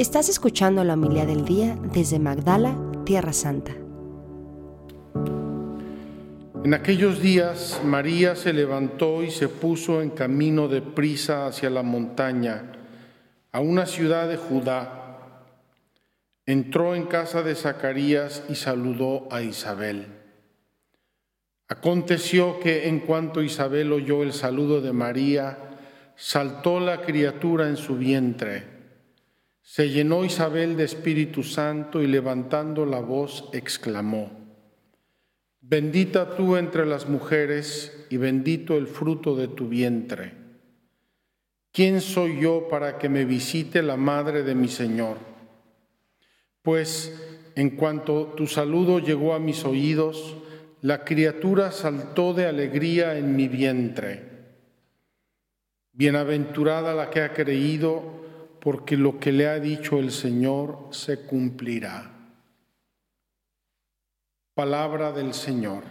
Estás escuchando la humildad del día desde Magdala, Tierra Santa. En aquellos días María se levantó y se puso en camino de prisa hacia la montaña, a una ciudad de Judá. Entró en casa de Zacarías y saludó a Isabel. Aconteció que en cuanto Isabel oyó el saludo de María, saltó la criatura en su vientre. Se llenó Isabel de Espíritu Santo y levantando la voz exclamó, Bendita tú entre las mujeres y bendito el fruto de tu vientre. ¿Quién soy yo para que me visite la madre de mi Señor? Pues en cuanto tu saludo llegó a mis oídos, la criatura saltó de alegría en mi vientre. Bienaventurada la que ha creído, porque lo que le ha dicho el Señor se cumplirá. Palabra del Señor.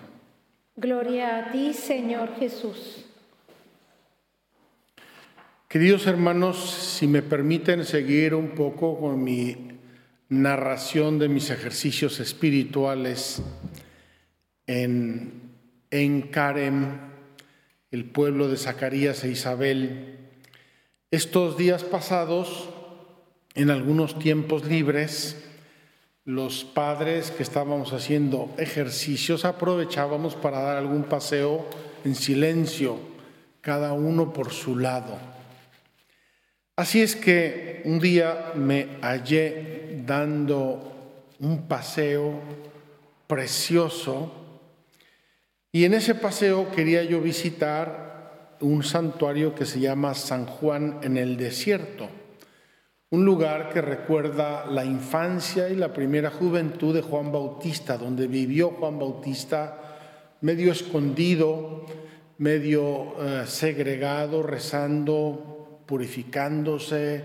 Gloria a ti, Señor Jesús. Queridos hermanos, si me permiten seguir un poco con mi narración de mis ejercicios espirituales en, en Carem, el pueblo de Zacarías e Isabel, estos días pasados, en algunos tiempos libres, los padres que estábamos haciendo ejercicios aprovechábamos para dar algún paseo en silencio, cada uno por su lado. Así es que un día me hallé dando un paseo precioso y en ese paseo quería yo visitar un santuario que se llama San Juan en el desierto un lugar que recuerda la infancia y la primera juventud de Juan Bautista, donde vivió Juan Bautista medio escondido, medio eh, segregado, rezando, purificándose,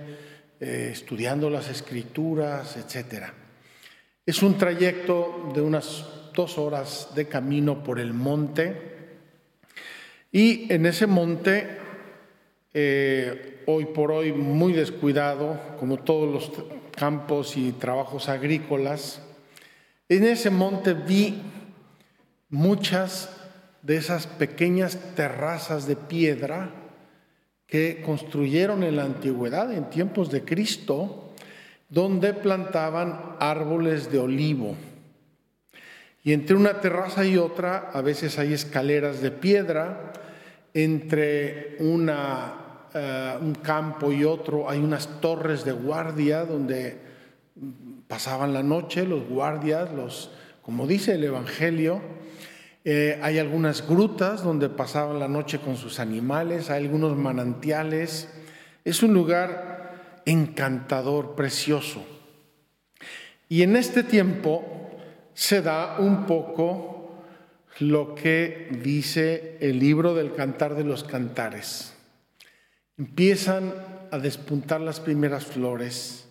eh, estudiando las escrituras, etc. Es un trayecto de unas dos horas de camino por el monte y en ese monte eh, hoy por hoy muy descuidado, como todos los campos y trabajos agrícolas. En ese monte vi muchas de esas pequeñas terrazas de piedra que construyeron en la antigüedad, en tiempos de Cristo, donde plantaban árboles de olivo. Y entre una terraza y otra, a veces hay escaleras de piedra, entre eh, un campo y otro hay unas torres de guardia donde pasaban la noche los guardias, los, como dice el Evangelio. Eh, hay algunas grutas donde pasaban la noche con sus animales, hay algunos manantiales. Es un lugar encantador, precioso. Y en este tiempo se da un poco lo que dice el libro del Cantar de los Cantares. Empiezan a despuntar las primeras flores,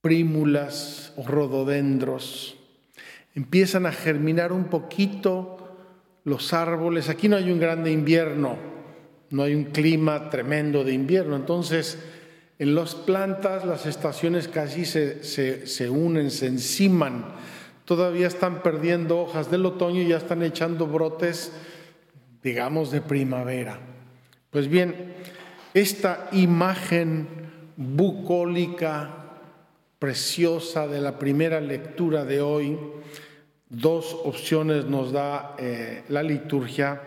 prímulas o rododendros. Empiezan a germinar un poquito los árboles. Aquí no hay un grande invierno, no hay un clima tremendo de invierno. Entonces, en las plantas las estaciones casi se, se unen, se enciman. Todavía están perdiendo hojas del otoño y ya están echando brotes, digamos, de primavera. Pues bien, esta imagen bucólica preciosa de la primera lectura de hoy, dos opciones nos da eh, la liturgia.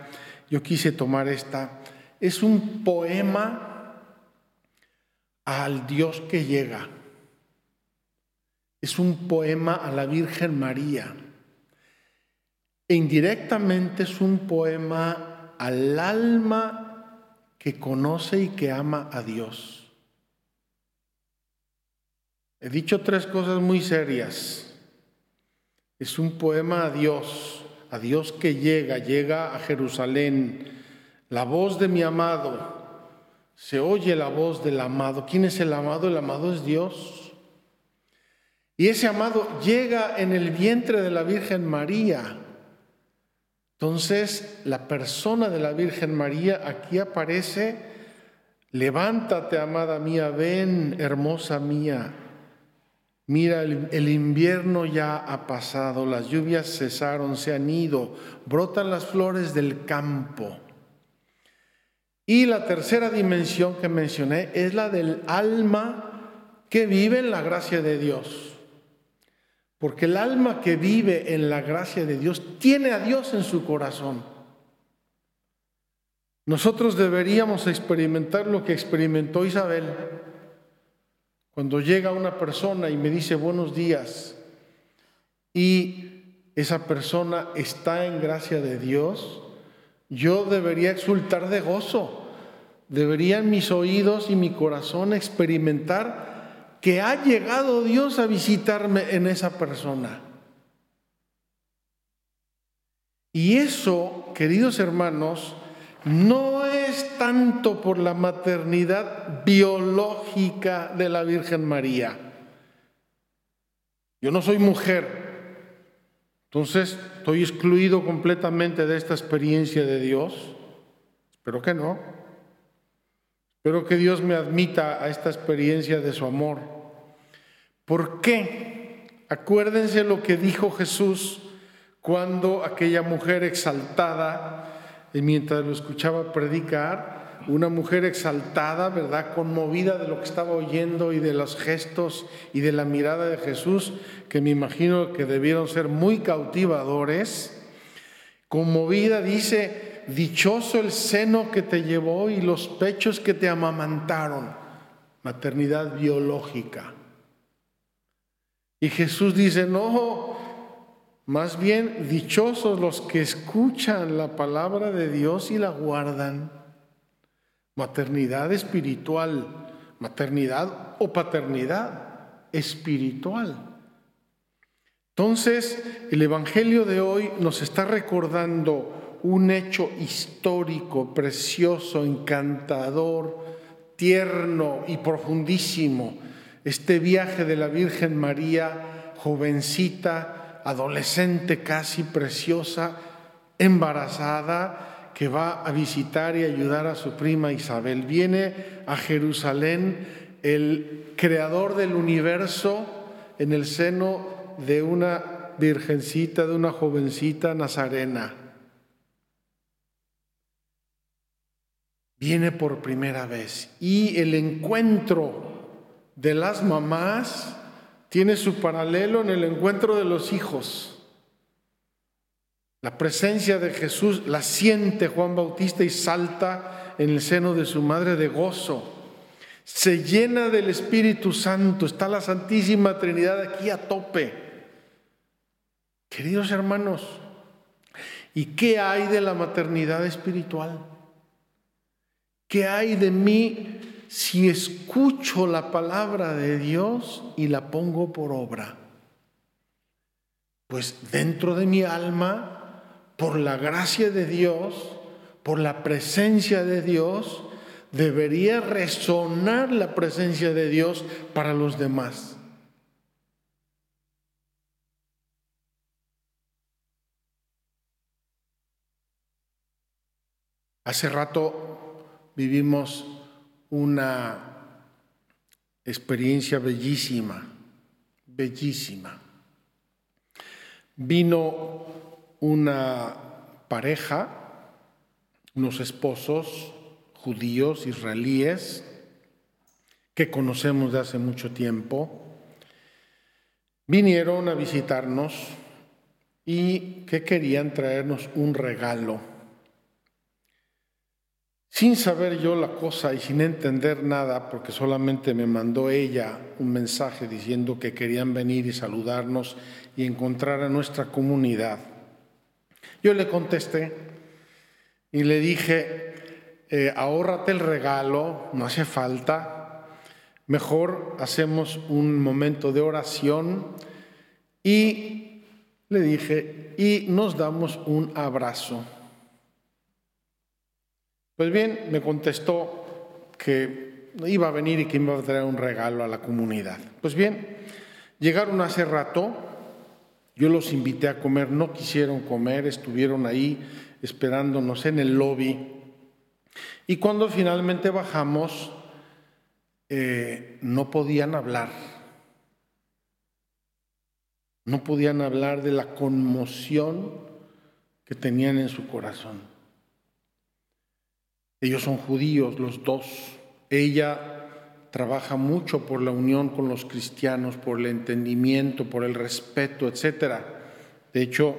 Yo quise tomar esta. Es un poema al Dios que llega. Es un poema a la Virgen María. E indirectamente es un poema al alma que conoce y que ama a Dios. He dicho tres cosas muy serias. Es un poema a Dios, a Dios que llega, llega a Jerusalén. La voz de mi amado, se oye la voz del amado. ¿Quién es el amado? El amado es Dios. Y ese amado llega en el vientre de la Virgen María. Entonces, la persona de la Virgen María aquí aparece Levántate, amada mía, ven, hermosa mía. Mira, el, invierno ya ha pasado, las lluvias cesaron, se han ido, brotan las flores del campo. Y la tercera dimensión que mencioné es la del alma que vive en la gracia de Dios. Porque el alma que vive en la gracia de Dios tiene a Dios en su corazón. Nosotros deberíamos experimentar lo que experimentó Isabel. Cuando llega una persona y me dice buenos días y esa persona está en gracia de Dios, yo debería exultar de gozo. Deberían mis oídos y mi corazón experimentar que ha llegado Dios a visitarme en esa persona. Y eso, queridos hermanos, no es tanto por la maternidad biológica de la Virgen María. Yo no soy mujer, entonces estoy excluido completamente de esta experiencia de Dios. Espero que no. Espero que Dios me admita a esta experiencia de su amor. ¿Por qué? Acuérdense lo que dijo Jesús cuando aquella mujer exaltada y mientras lo escuchaba predicar, una mujer exaltada, ¿verdad? Conmovida de lo que estaba oyendo y de los gestos y de la mirada de Jesús, que me imagino que debieron ser muy cautivadores. Conmovida dice, dichoso el seno que te llevó y los pechos que te amamantaron. Maternidad biológica. Y Jesús dice, no, más bien, dichosos los que escuchan la palabra de Dios y la guardan. Maternidad espiritual, maternidad o paternidad espiritual. Entonces, el Evangelio de hoy nos está recordando un hecho histórico, precioso, encantador, tierno y profundísimo. Este viaje de la Virgen María, jovencita, adolescente casi preciosa, embarazada, que va a visitar y ayudar a su prima Isabel. Viene a Jerusalén el creador del universo en el seno de una virgencita, de una jovencita nazarena. Viene por primera vez y el encuentro de las mamás tiene su paralelo en el encuentro de los hijos. La presencia de Jesús la siente Juan Bautista y salta en el seno de su madre de gozo. Se llena del Espíritu Santo, está la Santísima Trinidad aquí a tope. Queridos hermanos, ¿y qué hay de la maternidad espiritual? ¿Qué hay de mí si escucho la palabra de Dios y la pongo por obra? Pues dentro de mi alma, por la gracia de Dios, por la presencia de Dios, debería resonar la presencia de Dios para los demás. Hace rato vivimos una experiencia bellísima, bellísima. Vino una pareja, unos esposos judíos, israelíes, que conocemos de hace mucho tiempo, vinieron a visitarnos y que querían traernos un regalo sin saber yo la cosa y sin entender nada, porque solamente me mandó ella un mensaje diciendo que querían venir y saludarnos y encontrar a nuestra comunidad. Yo le contesté y le dije, eh, ahórrate el regalo, no hace falta, mejor hacemos un momento de oración y le dije, y nos damos un abrazo. Pues bien, me contestó que iba a venir y que iba a traer un regalo a la comunidad. Pues bien, llegaron hace rato, yo los invité a comer, no quisieron comer, estuvieron ahí esperándonos en el lobby. Y cuando finalmente bajamos, eh, no podían hablar. No podían hablar de la conmoción que tenían en su corazón. Ellos son judíos, los dos. Ella trabaja mucho por la unión con los cristianos, por el entendimiento, por el respeto, etc. De hecho,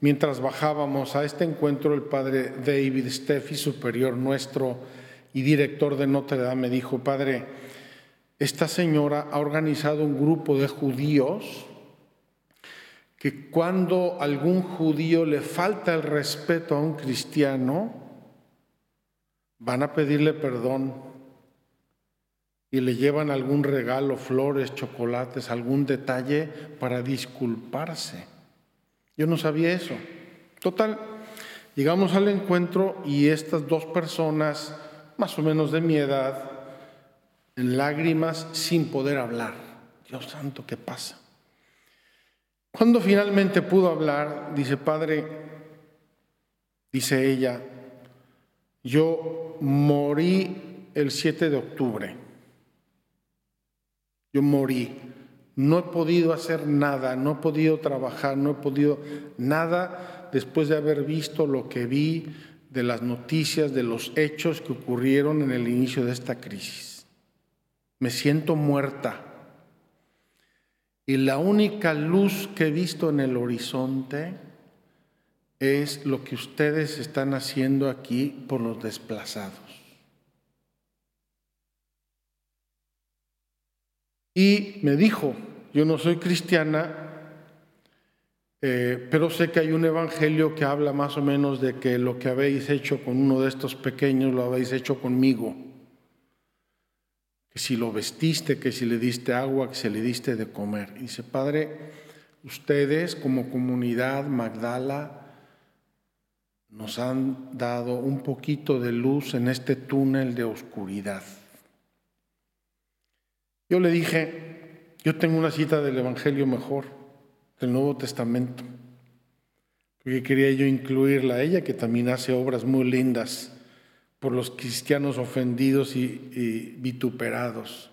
mientras bajábamos a este encuentro, el padre David Steffi, superior nuestro y director de Notre Dame, me dijo, padre, esta señora ha organizado un grupo de judíos que cuando algún judío le falta el respeto a un cristiano, van a pedirle perdón y le llevan algún regalo, flores, chocolates, algún detalle para disculparse. Yo no sabía eso. Total, llegamos al encuentro y estas dos personas, más o menos de mi edad, en lágrimas, sin poder hablar. Dios santo, ¿qué pasa? Cuando finalmente pudo hablar, dice, Padre, dice ella, yo morí el 7 de octubre. Yo morí. No he podido hacer nada, no he podido trabajar, no he podido nada después de haber visto lo que vi de las noticias, de los hechos que ocurrieron en el inicio de esta crisis. Me siento muerta. Y la única luz que he visto en el horizonte es lo que ustedes están haciendo aquí por los desplazados. Y me dijo, yo no soy cristiana, eh, pero sé que hay un evangelio que habla más o menos de que lo que habéis hecho con uno de estos pequeños lo habéis hecho conmigo. Que si lo vestiste, que si le diste agua, que si le diste de comer. Y dice, Padre, ustedes como comunidad Magdala nos han dado un poquito de luz en este túnel de oscuridad. Yo le dije, yo tengo una cita del Evangelio mejor, del Nuevo Testamento, porque quería yo incluirla a ella, que también hace obras muy lindas por los cristianos ofendidos y, vituperados.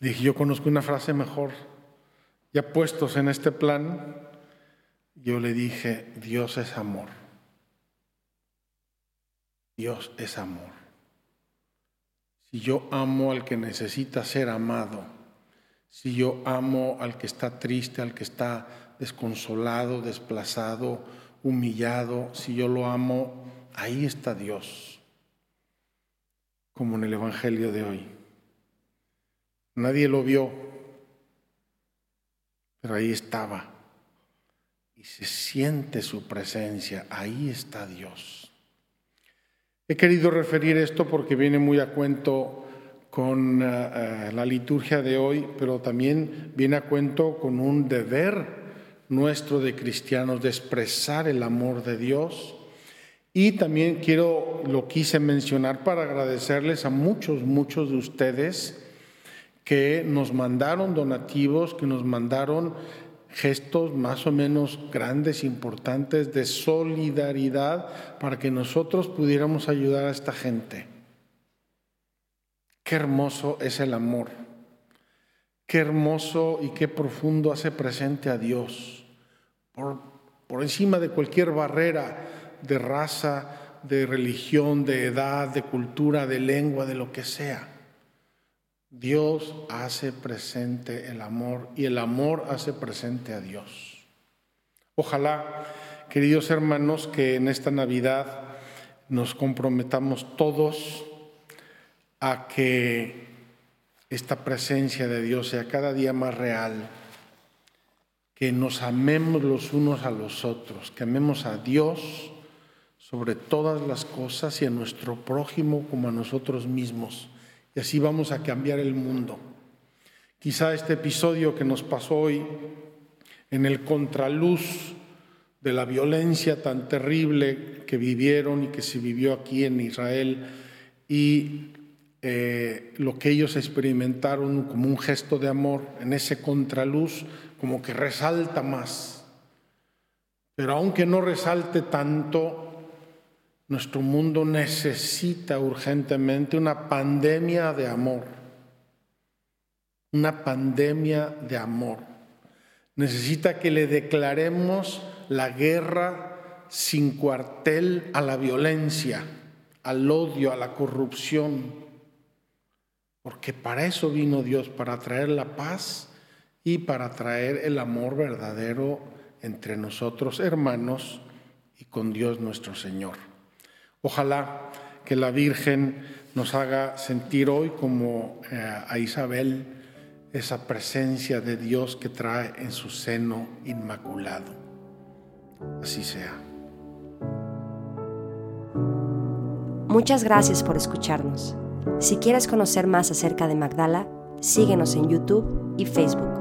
Le dije, yo conozco una frase mejor, ya puestos en este plan, yo le dije, Dios es amor. Dios es amor. Si yo amo al que necesita ser amado, si yo amo al que está triste, al que está desconsolado, desplazado, humillado, si yo lo amo, ahí está Dios, como en el Evangelio de hoy. Nadie lo vio, pero ahí estaba. Se siente su presencia, ahí está Dios. He querido referir esto porque viene muy a cuento con eh, eh, la liturgia de hoy, pero también viene a cuento con un deber nuestro de cristianos de expresar el amor de Dios. Y también quiero, lo quise mencionar para agradecerles a muchos, muchos de ustedes que nos mandaron donativos, que nos mandaron gestos más o menos grandes, importantes de solidaridad para que nosotros pudiéramos ayudar a esta gente. Qué hermoso es el amor. Qué hermoso y qué profundo hace presente a Dios. Por, por encima de cualquier barrera de raza, de religión, de edad, de cultura, de lengua, de lo que sea. Dios hace presente el amor y el amor hace presente a Dios. Ojalá, queridos hermanos, que en esta Navidad nos comprometamos todos a que esta presencia de Dios sea cada día más real, que nos amemos los unos a los otros, que amemos a Dios sobre todas las cosas y a nuestro prójimo como a nosotros mismos y así vamos a cambiar el mundo. Quizá este episodio que nos pasó hoy en el contraluz de la violencia tan terrible que vivieron y que se vivió aquí en Israel y eh, lo que ellos experimentaron como un gesto de amor en ese contraluz como que resalta más. Pero aunque no resalte tanto, Nuestro mundo necesita urgentemente una pandemia de amor. Una pandemia de amor. Necesita que le declaremos la guerra sin cuartel a la violencia, al odio, a la corrupción. Porque para eso vino Dios, para traer la paz y para traer el amor verdadero entre nosotros hermanos y con Dios nuestro Señor. Ojalá que la Virgen nos haga sentir hoy como eh, a Isabel esa presencia de Dios que trae en su seno inmaculado. Así sea. Muchas gracias por escucharnos. Si quieres conocer más acerca de Magdala, síguenos en YouTube y Facebook.